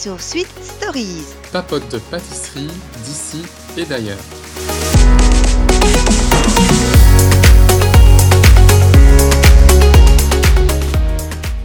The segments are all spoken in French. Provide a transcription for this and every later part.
Sur Sweet Stories. Papote de pâtisserie d'ici et d'ailleurs.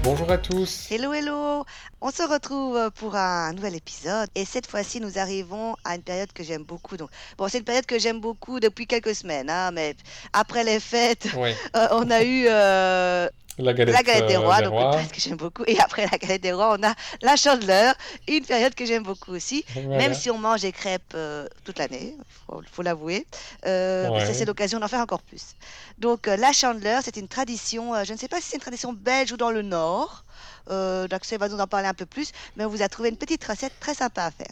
Bonjour à tous. Hello, hello. On se retrouve pour un nouvel épisode et cette fois-ci nous arrivons à une période que j'aime beaucoup. Donc, bon, c'est une période que j'aime beaucoup depuis quelques semaines, hein, mais après les fêtes, Ouais, euh, on a eu euh, la galette, la galette des euh, rois, des donc rois. une période que j'aime beaucoup. Et après la galette des rois, on a la chandeleur, une période que j'aime beaucoup aussi. Voilà. Même si on mange des crêpes euh, toute l'année, faut, faut l'avouer, euh, Ouais. c'est l'occasion d'en faire encore plus. Donc euh, la chandeleur, c'est une tradition, je ne sais pas si c'est une tradition belge ou dans le nord. D'Axel va nous en parler un peu plus, mais on vous a trouvé une petite recette très sympa à faire.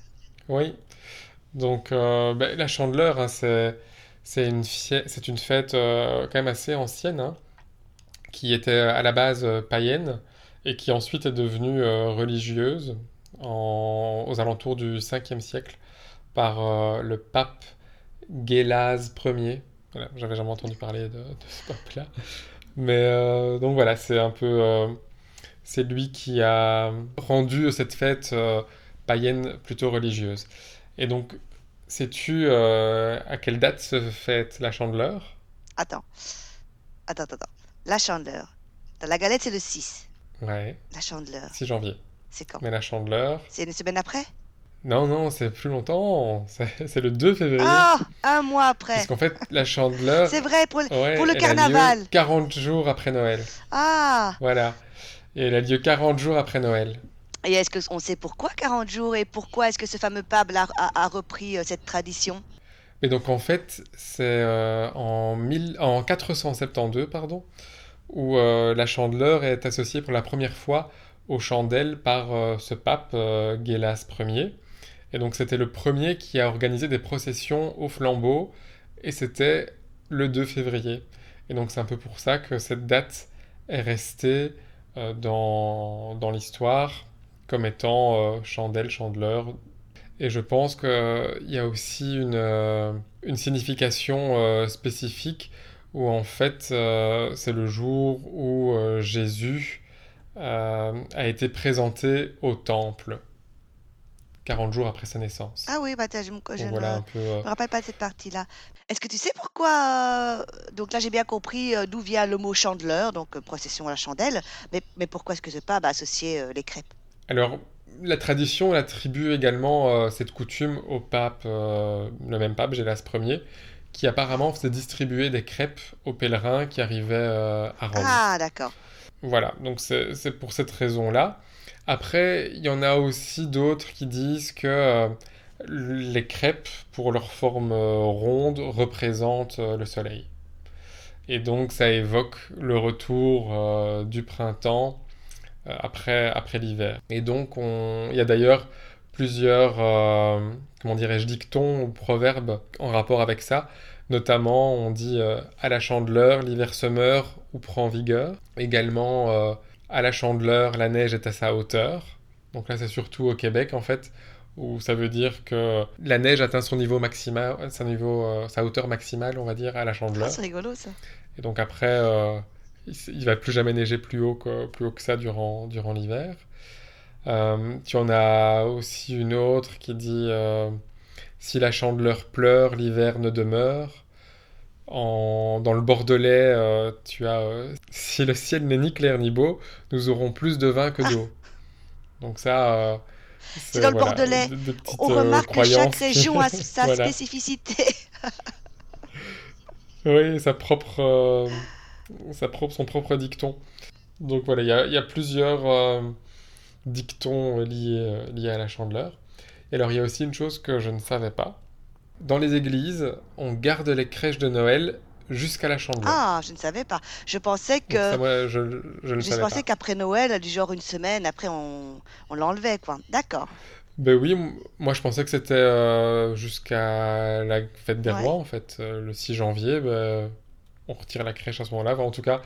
Oui. Donc, ben, la chandeleur, hein, c'est une, fie- c'est une fête quand même assez ancienne, hein, qui était à la base euh, païenne et qui ensuite est devenue euh, religieuse aux alentours du 5e siècle par euh, le pape Gélase Ier. Voilà, j'avais jamais entendu parler de, ce pape-là. Mais donc voilà, c'est un peu. c'est lui qui a rendu cette fête païenne plutôt religieuse. Et donc, sais-tu à quelle date se fête la chandeleur? Attends, attends, attends. La chandeleur. Dans la galette, c'est le 6. Ouais, La chandeleur, 6 janvier. c'est quand? Mais la chandeleur. C'est une semaine après? Non, non, c'est plus longtemps. C'est le 2 février. Ah, un mois après. Parce qu'en fait, la chandeleur. C'est vrai, pour le... ouais, pour le elle a carnaval. lieu 40 jours après Noël. Ah Voilà. Et elle a lieu 40 jours après Noël. Et est-ce qu'on sait pourquoi 40 jours et pourquoi est-ce que ce fameux pape a, a- a repris euh, cette tradition? Mais donc en fait, c'est euh, en, 1000 en 472, pardon, où euh, la chandeleur est associée pour la première fois aux chandelles par euh, ce pape euh, Gélas Ier. Et donc c'était le premier qui a organisé des processions au flambeau, et c'était le 2 février. Et donc c'est un peu pour ça que cette date est restée dans, dans l'histoire comme étant chandelle, chandeleur, et je pense qu'il y a aussi une, une signification spécifique où en fait euh, c'est le jour où euh, Jésus euh, a été présenté au temple, 40 jours après sa naissance. Ah oui, bah, je me je ne voilà un peu... euh, me rappelle pas de cette partie-là. Est-ce que tu sais pourquoi Donc là, j'ai bien compris d'où vient le mot chandeleur, donc procession à la chandelle. Mais, mais pourquoi est-ce que ce pape a associé euh, les crêpes? Alors, la tradition attribue également euh, cette coutume au pape, euh, le même pape, Gélas Ier, qui apparemment faisait distribuer des crêpes aux pèlerins qui arrivaient euh, à Rome. Ah, d'accord. Voilà, donc c'est pour cette raison-là. Après, il y en a aussi d'autres qui disent que euh, les crêpes, pour leur forme euh, ronde, représentent le soleil. Et donc ça évoque le retour du printemps après, après l'hiver. Et donc on... il y a d'ailleurs plusieurs, euh, comment dirais-je, dictons ou proverbes en rapport avec ça. Notamment, on dit euh, à la chandeleur, l'hiver se meurt ou prend vigueur. Également, euh, à la chandeleur, la neige est à sa hauteur. Donc là, c'est surtout au Québec, en fait, où ça veut dire que la neige atteint son niveau maximal, niveau, sa hauteur maximale, on va dire, à la Ah, chandeleur. c'est rigolo ça. Et donc après, il, il va plus jamais neiger plus haut que, plus haut que ça durant, durant l'hiver. Euh, tu en as aussi une autre qui dit euh, Si la chandeleur pleure, l'hiver ne demeure. En, dans le Bordelais, euh, tu as euh, Si le ciel n'est ni clair ni beau, nous aurons plus de vin que d'eau. Donc ça, euh, C'est dans le Bordelais. de- de petites, On euh, remarque que chaque région a sa Voilà. spécificité. Oui, sa propre, euh, sa propre, son propre dicton. Donc voilà, il y a, il y a plusieurs euh, dictons liés, liés à la chandeleur. Et alors, il y a aussi une chose que je ne savais pas. Dans les églises, on garde les crèches de Noël jusqu'à la chandeleur. Ah, je ne savais pas. Je pensais ça, que moi, je, je ne je savais pensais qu'après Noël, du genre une semaine, après on, on l'enlevait quoi. D'accord. Ben oui, moi je pensais que c'était euh, jusqu'à la fête des Ouais. rois, en fait. Euh, le 6 janvier, ben, on retire la crèche à ce moment-là. Enfin, en tout cas,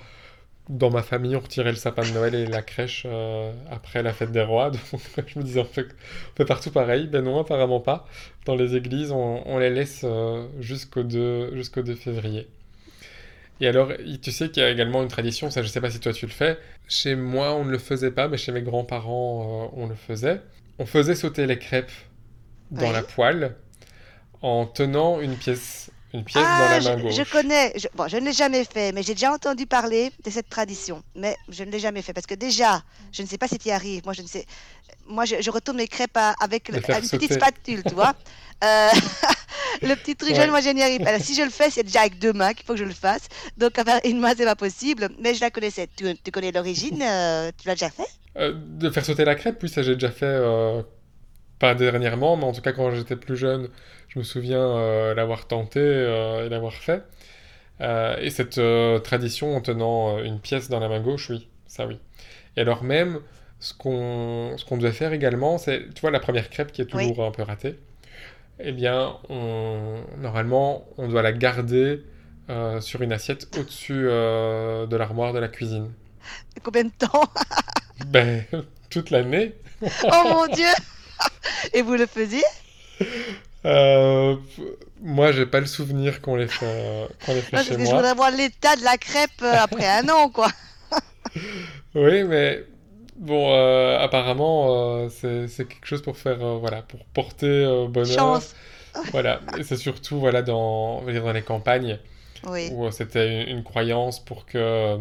dans ma famille, on retirait le sapin de Noël et la crèche euh, après la fête des rois. Donc je me disais, on fait, on fait partout pareil. Ben non, apparemment pas. Dans les églises, on, on les laisse euh, jusqu'au 2, jusqu'au 2 février. Et alors, tu sais qu'il y a également une tradition, ça je sais pas si toi tu le fais. Chez moi, on ne le faisait pas, mais chez mes grands-parents, euh, on le faisait. on faisait sauter les crêpes dans Oui. la poêle en tenant une pièce, une pièce dans Ah, la je, main je gauche. connais. Je, bon, je ne l'ai jamais fait, mais j'ai déjà entendu parler de cette tradition. Mais je ne l'ai jamais fait parce que déjà, je ne sais pas si tu y arrives. Moi, je ne sais. Moi, je, je retourne mes crêpes à- avec le- une petite spatule, tu vois. Euh, le petit truc Ouais. moi, je n'y arrive pas. Alors, si je le fais, c'est déjà avec deux mains qu'il faut que je le fasse. Donc, avec une main, c'est pas possible. Mais je la connaissais. Tu, tu connais l'origine euh, Tu l'as déjà fait? Euh, de faire sauter la crêpe, oui, ça j'ai déjà fait, pas dernièrement, mais en tout cas quand j'étais plus jeune, je me souviens euh, l'avoir tenté euh, et l'avoir fait. Euh, et cette tradition en tenant une pièce dans la main gauche, oui, ça oui. Et alors même, ce qu'on ce qu'on devait faire également, c'est, tu vois, la première crêpe qui est Oui. toujours un peu ratée, eh bien, on, normalement, on doit la garder euh, sur une assiette au-dessus euh, de l'armoire de la cuisine. Combien de temps? Ben, toute l'année. Oh mon Dieu Et vous le faisiez Euh, moi, j'ai pas le souvenir qu'on les fait, euh, qu'on les fait Parce chez que je moi. voudrais voir l'état de la crêpe euh, après un an, quoi. Oui, mais bon, euh, apparemment, c'est c'est quelque chose pour faire, voilà, pour porter bonheur. Chance. Voilà, et c'est surtout, voilà, dans, dire les campagnes Oui. où c'était une, une croyance pour que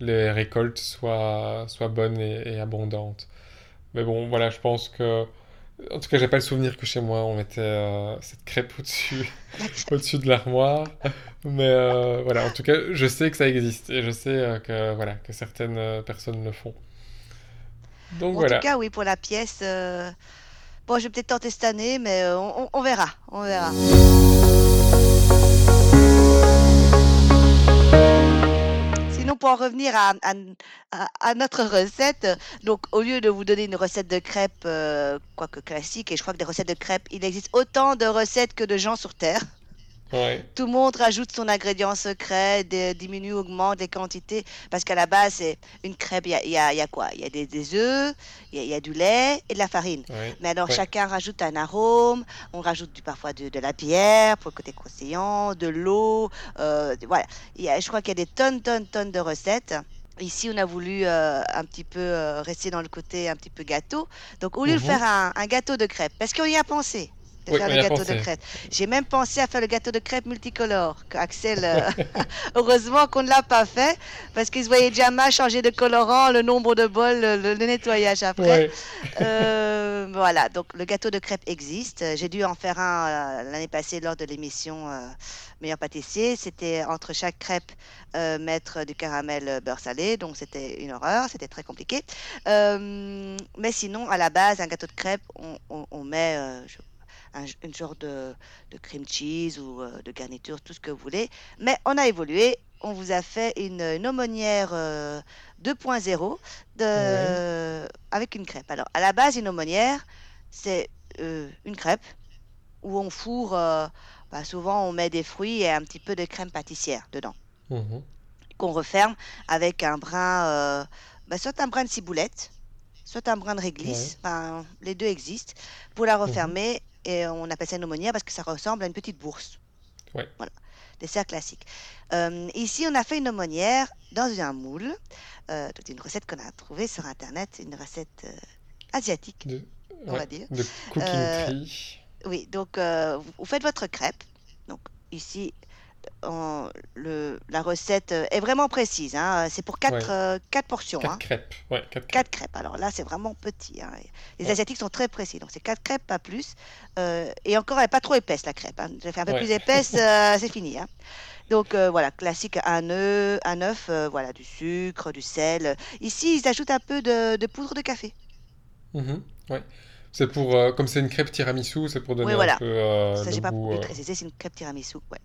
les récoltes soient, soient bonnes et, et abondantes. Mais bon, voilà, je pense que, en tout cas, j'ai pas le souvenir que chez moi on mettait euh, cette crêpe au-dessus. au-dessus de l'armoire. Mais euh, voilà, en tout cas, je sais que ça existe et je sais euh, que voilà que certaines personnes le font. Donc En voilà. tout cas, oui, pour la pièce. Bon, je vais peut-être tenter cette année, mais on, on- on verra. On verra. En revenir à notre recette, donc au lieu de vous donner une recette de crêpes, euh, quoique classique, et je crois que des recettes de crêpes, il existe autant de recettes que de gens sur Terre. Ouais, Tout le monde rajoute son ingrédient secret, de- diminue, augmente les quantités, parce qu'à la base, c'est une crêpe, il y a, y a- y a quoi? Il y a des, des œufs, il y y a du lait et de la farine. ouais, Mais alors, Ouais. chacun rajoute un arôme, on rajoute du, parfois de, de la bière pour le côté croustillant, de l'eau, euh, voilà. Il y a, je crois qu'il y a des tonnes, tonnes, tonnes de recettes. Ici, on a voulu euh, un petit peu euh, rester dans le côté un petit peu gâteau. Donc, au lieu de Mhm. faire un, un gâteau de crêpes, parce qu'on y a pensé, de Oui, faire le gâteau de crêpes. J'ai même pensé à faire le gâteau de crêpes multicolore, Axel, euh, heureusement qu'on ne l'a pas fait, parce qu'il se voyait déjà mal changer de colorant, le nombre de bols, le, le nettoyage après. ouais, Euh, voilà, donc le gâteau de crêpes existe. J'ai dû en faire un euh, l'année passée lors de l'émission Meilleur pâtissier. C'était entre chaque crêpe mettre du caramel beurre salé, donc c'était une horreur, c'était très compliqué. Mais sinon, à la base, un gâteau de crêpes, on, on- on met je- un, une genre de, de cream cheese ou euh, de garniture, tout ce que vous voulez. Mais on a évolué. On vous a fait une, une aumônière euh, 2.0 de, avec une crêpe. Alors, à la base, une aumônière, c'est euh, une crêpe où on fourre, euh, bah, souvent on met des fruits et un petit peu de crème pâtissière dedans, mhm, qu'on referme avec un brin, euh, bah, soit un brin de ciboulette, soit un brin de réglisse, Enfin, les deux existent, pour la refermer. Et on appelle ça une aumônière parce que ça ressemble à une petite bourse. Ouais. Voilà, dessert classique. Euh, ici, on a fait une aumônière dans un moule. Euh, c'est une recette qu'on a trouvée sur Internet, une recette euh, asiatique, de, on ouais, va dire. de cooking Euh, tree. Oui, donc euh, vous faites votre crêpe. Donc ici, le, la recette euh, est vraiment précise. hein. C'est pour quatre, Ouais. euh, quatre portions. Quatre hein. crêpes. Ouais, quatre crêpes. Quatre crêpes. Alors là, c'est vraiment petit. hein. Les Ouais. Asiatiques sont très précis. Donc c'est quatre crêpes, pas plus. Euh, et encore, elle n'est pas trop épaisse, la crêpe. hein. Je vais faire un peu plus épaisse, euh, c'est fini. hein. Donc voilà, classique, un œuf, un œuf, voilà, du sucre, du sel. Ici, ils ajoutent un peu de, de poudre de café. Ouais. C'est pour, euh, comme c'est une crêpe tiramisu, c'est pour donner Oui, voilà. un peu euh, le pas goût. euh, c'est une crêpe tiramisu, ouais.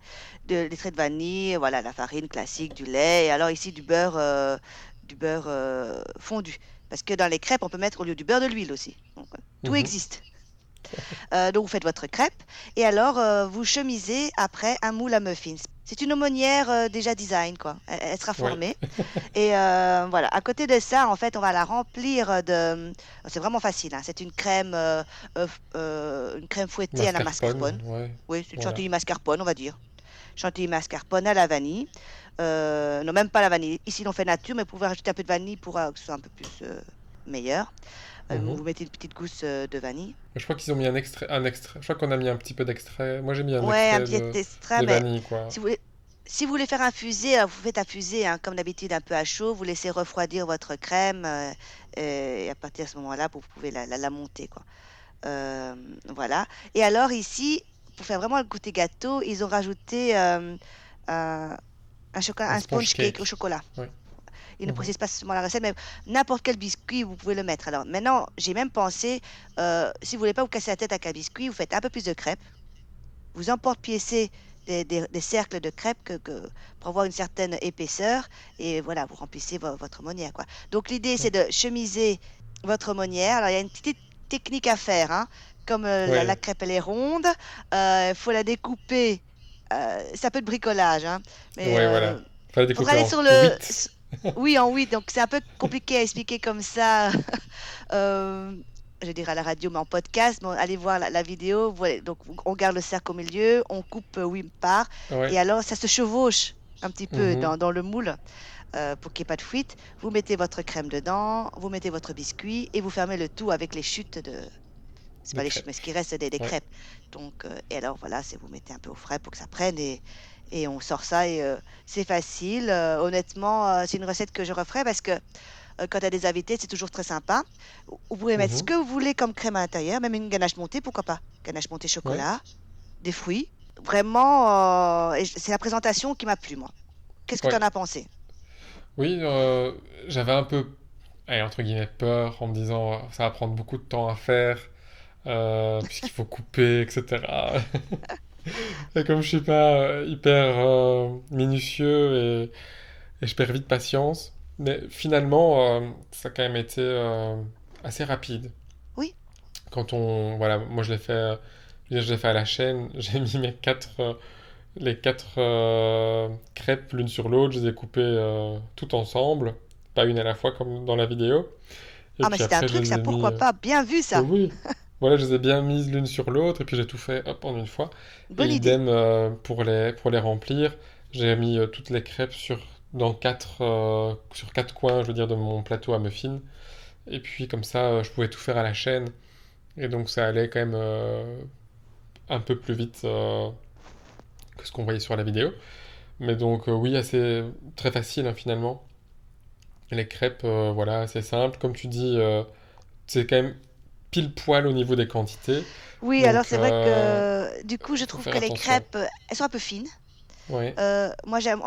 De, des traits de vanille, voilà, la farine classique, du lait, et alors ici du beurre, euh, du beurre euh, fondu. Parce que dans les crêpes, on peut mettre au lieu du beurre de l'huile aussi. Donc, tout Mhm. existe. Donc vous faites votre crêpe et alors vous chemisez après un moule à muffins. C'est une aumônière euh, déjà design quoi. Elle, elle sera Ouais. formée et euh, voilà. À côté de ça, en fait, on va la remplir de. C'est vraiment facile. hein. C'est une crème, euh, une crème fouettée à la mascarpone. ouais. Oui, c'est une Voilà. chantilly mascarpone, on va dire. Chantilly mascarpone à la vanille. Non, même pas la vanille. Ici, on fait nature, mais vous pouvez rajouter un peu de vanille pour que ce soit un peu plus meilleur. Euh, Mhm. vous mettez une petite gousse euh, de vanille. Je crois qu'ils ont mis un extrait, un extrait. Je crois qu'on a mis un petit peu d'extrait. Moi, j'ai mis un Ouais, un extrait petit de, extrait, de mais vanille, quoi. si vous voulez, si vous voulez faire infuser, alors vous faites infuser, hein, comme d'habitude, un peu à chaud. Vous laissez refroidir votre crème. euh, et à partir de ce moment-là, vous pouvez la, la- la monter, quoi. Euh, voilà. Et alors ici, pour faire vraiment le goûter gâteau, ils ont rajouté euh, un, un chocolat, Un un sponge cake cake. au chocolat. Ils ne Mhm. précisent pas seulement la recette, mais n'importe quel biscuit, vous pouvez le mettre. Alors maintenant, j'ai même pensé, euh, si vous voulez pas vous casser la tête avec un biscuit, vous faites un peu plus de crêpes. Vous emporte-piécez des, des- des cercles de crêpes que, que- pour avoir une certaine épaisseur. Et voilà, vous remplissez vo- votre monnière. Quoi. Donc l'idée, c'est de chemiser votre monnière. Alors il y a une petite technique à faire. hein. Comme euh, la, Ouais. la crêpe, elle est ronde, il faut la découper. Euh, c'est un peu de bricolage. Hein, mais, Ouais, euh, voilà. Faudra aller sur le. Oui, en 8, donc c'est un peu compliqué à expliquer comme ça. euh, je dirais à la radio, mais en podcast. Bon, allez voir la, la vidéo. Voilà, donc on garde le cercle au milieu, on coupe 8 parts, Ouais. et alors ça se chevauche un petit peu Mhm. dans, dans le moule euh, pour qu'il n'y ait pas de fuite. Vous mettez votre crème dedans, vous mettez votre biscuit et vous fermez le tout avec les chutes de. C'est pas les chutes, mais ce qui reste des, des Ouais. crêpes. Donc, euh, et alors voilà, c'est vous mettez un peu au frais pour que ça prenne et, et on sort ça et euh, c'est facile. Euh, honnêtement, euh, c'est une recette que je referai parce que quand tu as des invités, c'est toujours très sympa. Vous pouvez mettre ce Mhm. que vous voulez comme crème à l'intérieur, même une ganache montée, pourquoi pas? Ganache montée chocolat, des fruits. Vraiment, c'est la présentation qui m'a plu, moi. Qu'est-ce que Ouais. tu en as pensé? Oui, j'avais un peu, allez, entre guillemets, peur en me disant ça va prendre beaucoup de temps à faire, puisqu'il faut couper, etc. Et comme je suis pas euh, hyper euh, minutieux et, et je perds vite patience, mais finalement, euh, ça a quand même été euh, assez rapide. Oui. Quand on, voilà, moi je l'ai fait, je l'ai fait à la chaîne, j'ai mis mes quatre, les quatre crêpes l'une sur l'autre, je les ai coupées toutes ensemble, pas une à la fois comme dans la vidéo. Et Ah, mais c'était un truc, ça, mis, pourquoi pas? Bien vu, ça. oui, voilà, je les ai bien mises l'une sur l'autre et puis j'ai tout fait hop en une fois. Bonne Et idem euh, pour les, pour les remplir, j'ai mis euh, toutes les crêpes sur, dans quatre, euh, sur quatre coins, je veux dire, de mon plateau à muffins. Et puis comme ça, je pouvais tout faire à la chaîne. Et donc ça allait quand même un peu plus vite que ce qu'on voyait sur la vidéo. Mais donc oui, assez très facile hein, finalement. Les crêpes, voilà, assez simple. Comme tu dis, c'est quand même pile poil au niveau des quantités. Oui, Donc, alors c'est vrai euh, que du coup, je trouve que les attention. crêpes, euh, elles sont un peu fines. Ouais. Euh, moi, j'aime,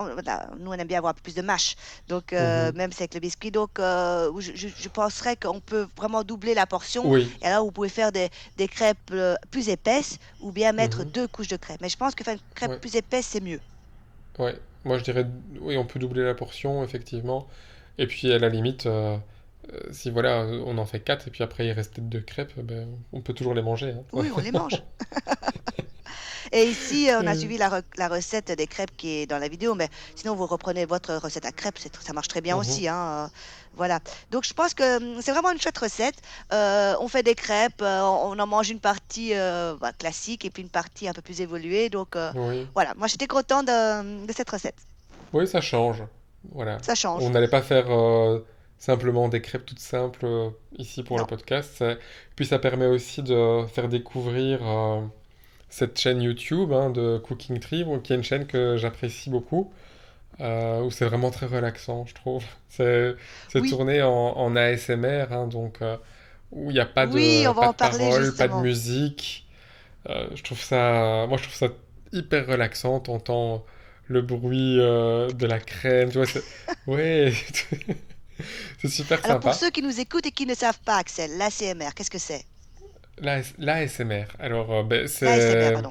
nous, on aime bien avoir plus de mâche. Donc, euh, Mhm. même si avec le biscuit. Donc, euh, je, je, penserais qu'on peut vraiment doubler la portion. Oui, Et alors, vous pouvez faire des, des crêpes euh, plus épaisses ou bien mettre Mhm. deux couches de crêpes. Mais je pense que faire une crêpe Ouais. plus épaisse, c'est mieux. ouais. Moi je dirais, oui, on peut doubler la portion, effectivement. Et puis à la limite, euh, euh, si voilà, on en fait quatre et puis après il reste deux crêpes, ben, on peut toujours les manger. hein. Oui, on les mange. Et ici, euh, on a suivi la, re- la recette des crêpes qui est dans la vidéo, mais sinon, vous reprenez votre recette à crêpes, ça marche très bien Mhm. aussi. Hein, euh, voilà. Donc, je pense que hum, c'est vraiment une chouette recette. Euh, on fait des crêpes, euh, on en mange une partie euh, bah, classique et puis une partie un peu plus évoluée. Donc, euh, Oui. voilà, moi, j'étais content de, de cette recette. Oui, ça change. Voilà. Ça change. On n'allait pas faire euh, simplement des crêpes toutes simples euh, ici pour Non. le podcast. Puis ça permet aussi de faire découvrir euh, cette chaîne YouTube hein, de Cooking Tree, qui est une chaîne que j'apprécie beaucoup, euh, où c'est vraiment très relaxant, je trouve. C'est Oui. tourné en, en ASMR, hein, donc euh, où il n'y a pas de, Oui, on va pas en de paroles, pas de musique. Je trouve ça, moi je trouve ça hyper relaxant. T'entends le bruit de la crème, tu vois. Ouais, c'est super Alors, pour sympa. ceux qui nous écoutent et qui ne savent pas, Axel, l'ACMR, qu'est-ce que c'est? L'AS L'ASMR. Alors, euh, ben, L'ASMR,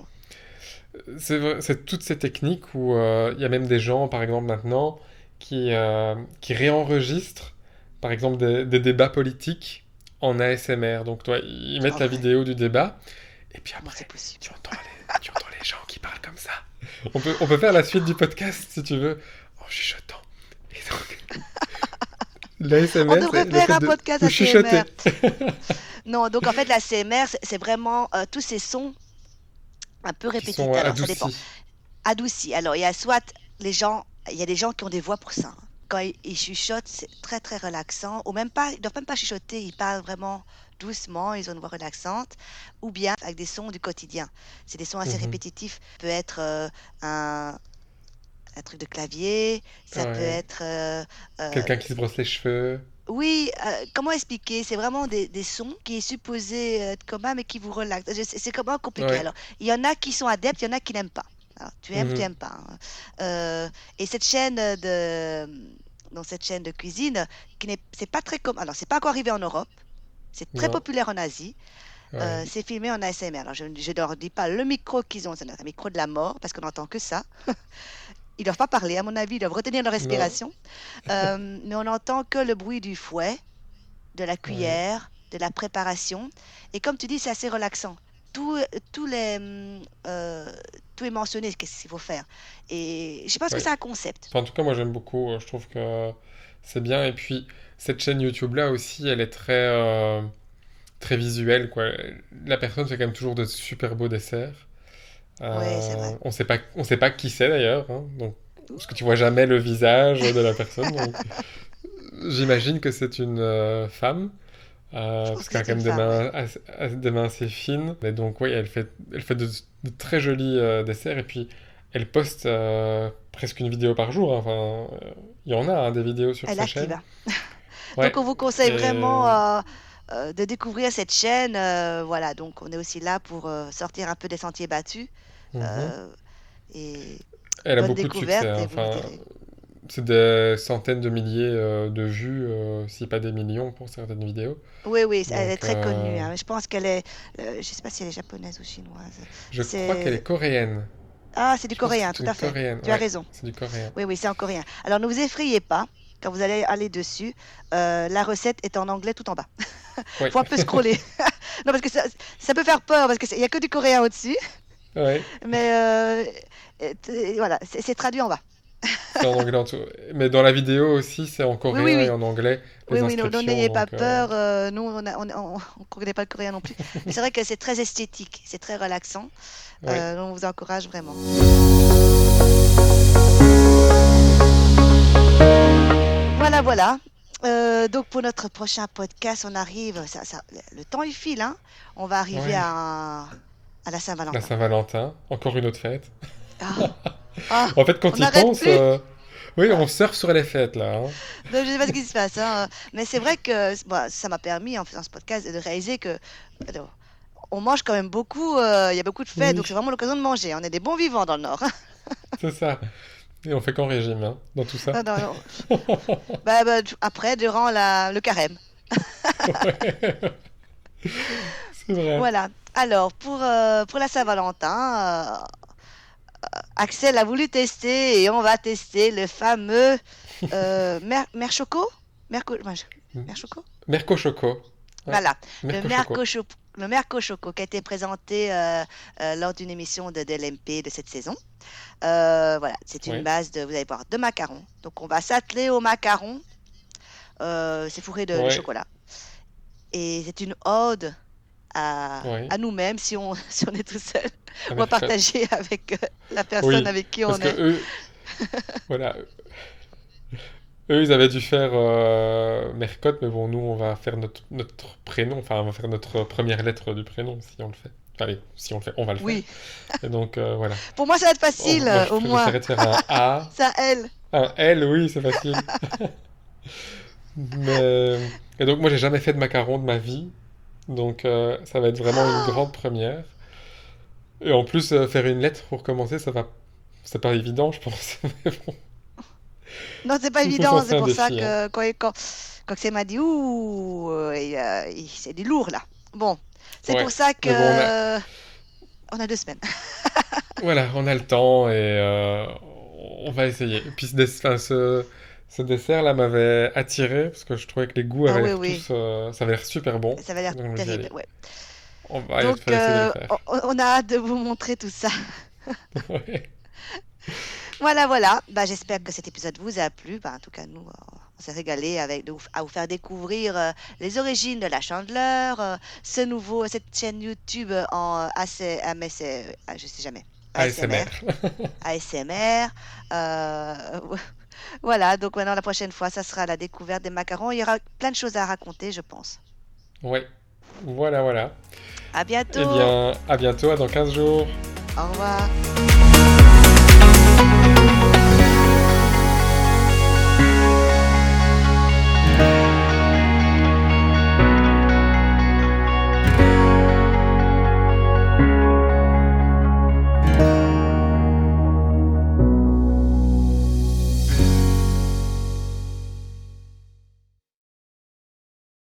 c'est toutes ces techniques où euh, il y a même des gens, par exemple maintenant, qui, euh, qui réenregistrent, par exemple, des, des débats politiques en ASMR. Donc, toi, ils mettent Ah la ouais. vidéo du débat, et puis après, c'est possible? tu entends les, tu entends les gens qui parlent comme ça. On peut, on peut faire la suite du podcast, si tu veux, en chuchotant. Et donc, l'ASMR, On devrait faire un de- podcast de ASMR. Non, donc en fait, la CMR, c'est vraiment euh, tous ces sons un peu répétitifs. sont Alors, ça dépend. adoucis. Alors, il y a soit les gens, il y a des gens qui ont des voix pour ça. quand ils, ils chuchotent, c'est très très relaxant. Ou même pas, ils doivent même pas chuchoter, ils parlent vraiment doucement, ils ont une voix relaxante. Ou bien avec des sons du quotidien. C'est des sons assez Mhm. répétitifs. Ça peut être euh, un, un truc de clavier, ça peut être... euh, euh, Quelqu'un qui se brosse les cheveux. oui, euh, comment expliquer? C'est vraiment des, des sons qui est supposé être commun, mais qui vous relaxent. C'est comment compliqué. Ouais. Alors, il y en a qui sont adeptes, il y en a qui n'aiment pas. Alors, tu aimes, tu Mhm. aimes pas. hein. Euh, et cette chaîne de, dans cette chaîne de cuisine, qui n'est, pas très commun. Alors, c'est pas encore arrivé en Europe. C'est très Non. populaire en Asie. Ouais. Euh, c'est filmé en ASMR. Alors, je ne leur dis pas le micro qu'ils ont, c'est un micro de la mort, parce qu'on n'entend que ça. Ils doivent pas parler, à mon avis, ils doivent retenir leur respiration. Euh, mais on n'entend que le bruit du fouet, de la cuillère, de la préparation. Et comme tu dis, c'est assez relaxant. Tout, tout, les, euh, tout est mentionné, qu'est-ce qu'il faut faire. Et je pense que c'est un concept. Enfin, en tout cas, moi j'aime beaucoup. euh, Je trouve que c'est bien. Et puis, cette chaîne YouTube-là aussi, elle est très, euh, très visuelle, quoi. La personne fait quand même toujours de super beaux desserts. Ouais, c'est vrai. Euh, on sait pas, on sait pas qui c'est d'ailleurs. hein, donc, parce que tu vois jamais le visage de la personne. donc, j'imagine que c'est une euh, femme. euh, parce que qu'elle a quand même des femme, mains, assez, assez- des mains assez fines. Et donc, oui, elle fait, elle fait de, de très jolis euh, desserts. Et puis, elle poste euh, presque une vidéo par jour. hein. Enfin, il y en a hein, des vidéos sur Elle sa active. chaîne. Ouais. Donc on vous conseille Et- vraiment de découvrir cette chaîne. voilà, donc on est aussi là pour sortir un peu des sentiers battus. Mhm. euh, et Elle a bonne beaucoup de succès. hein. Enfin, c'est des centaines de milliers euh, de vues, euh, si pas des millions pour certaines vidéos. oui, oui, elle est très connue. hein. Je pense qu'elle est, euh, je sais pas si elle est japonaise ou chinoise. Je crois qu'elle est coréenne. Ah, c'est du Je coréen, tout à fait. coréenne, Tu as raison. C'est du coréen. Oui, oui, c'est en coréen. Alors ne vous effrayez pas quand vous allez aller dessus. euh, la recette est en anglais tout en bas. Ouais. Faut un peu scroller. non, parce que ça, ça peut faire peur parce qu'il n'y a que du coréen au-dessus. Ouais, Mais euh, voilà, c'est traduit en bas. c'est en anglais en tout. Mais dans la vidéo aussi, c'est en coréen oui, oui. et en anglais. Oui, les oui, inscriptions, n'ayez pas euh, peur. euh, nous, on ne on, on- on connaît pas le coréen non plus. Mais c'est vrai que c'est très esthétique, c'est très relaxant. Euh, on vous encourage vraiment. Voilà, voilà. Euh, donc pour notre prochain podcast, on arrive. Ça, ça- le temps il file, hein. On va arriver Ouais. à, à la Saint-Valentin. La Saint-Valentin, encore une autre fête. Ah. Ah, En fait, quand On il n'arrête pense, plus. euh, oui, on surfe sur les fêtes là. hein. donc je sais pas ce qui se passe, hein. Mais c'est vrai que bon, ça m'a permis en faisant ce podcast de réaliser que alors, on mange quand même beaucoup. euh, Il y a beaucoup de fêtes, Oui. donc c'est vraiment l'occasion de manger. On est des bons vivants dans le Nord. C'est ça. Et on fait qu'en régime hein, dans tout ça. Ah, non, non. Bah, bah, après, durant la, le carême. Ouais. C'est vrai. Voilà. Alors, pour, euh, pour la Saint-Valentin, euh, Axel a voulu tester et on va tester le fameux euh, mer, Merco, moi, je- mer choco Merco Choco. Ouais. Voilà, le Merco le qui a été présenté euh, euh, lors d'une émission de, de l'MP de cette saison. Euh, voilà, c'est une Ouais. base de, vous allez voir, de macarons. Donc on va s'atteler aux macarons. C'est fourré de, chocolat. Et c'est une ode à, nous-mêmes si on, si on est tout seul. À On va partager avec euh, la personne Oui, avec qui on que est. eux, voilà, eux, ils avaient dû faire euh, Mercotte, mais bon, nous, on va faire notre, notre prénom, enfin, on va faire notre première lettre du prénom, si on le fait. Enfin, allez, si on le fait, on va le faire. Oui, Et donc, euh, voilà. pour moi ça va être facile, moi, je au moins. de faire un A. Ça, elle. Un L, oui, c'est facile. Mais... Et donc, moi, j'ai jamais fait de macaron de ma vie. Donc, euh, ça va être vraiment une grande première. Et en plus, euh, faire une lettre pour commencer, ça va... C'est pas évident, je pense. Mais bon. Non, c'est pas évident, c'est pour ça que quand, quand, quand c'est m'a dit ouh, euh, euh, c'est du lourd là. Bon, c'est Ouais, pour ça que bon, on a- on a deux semaines. Voilà, on a le temps et on va essayer. Puis ce, ce, dessert-là m'avait attiré parce que je trouvais que les goûts Ah avaient oui, l'air oui. tous, euh, ça avait l'air super bon. Ça va l'air terrible. aller. Ouais. On va Donc, de euh, on, a hâte de vous montrer tout ça. Ouais. Voilà, voilà. Bah, j'espère que cet épisode vous a plu. Bah, en tout cas, nous, euh, on s'est régalé avec, de à vous faire découvrir euh, les origines de la chandeleur, euh, ce nouveau, cette chaîne YouTube en AC, AMS, ah, je sais jamais. ASMR. ASMR. euh, Voilà, donc maintenant la prochaine fois, ça sera la découverte des macarons. Il y aura plein de choses à raconter, je pense. Oui, voilà, voilà. À bientôt. Eh bien, à bientôt, à dans 15 jours. Au revoir.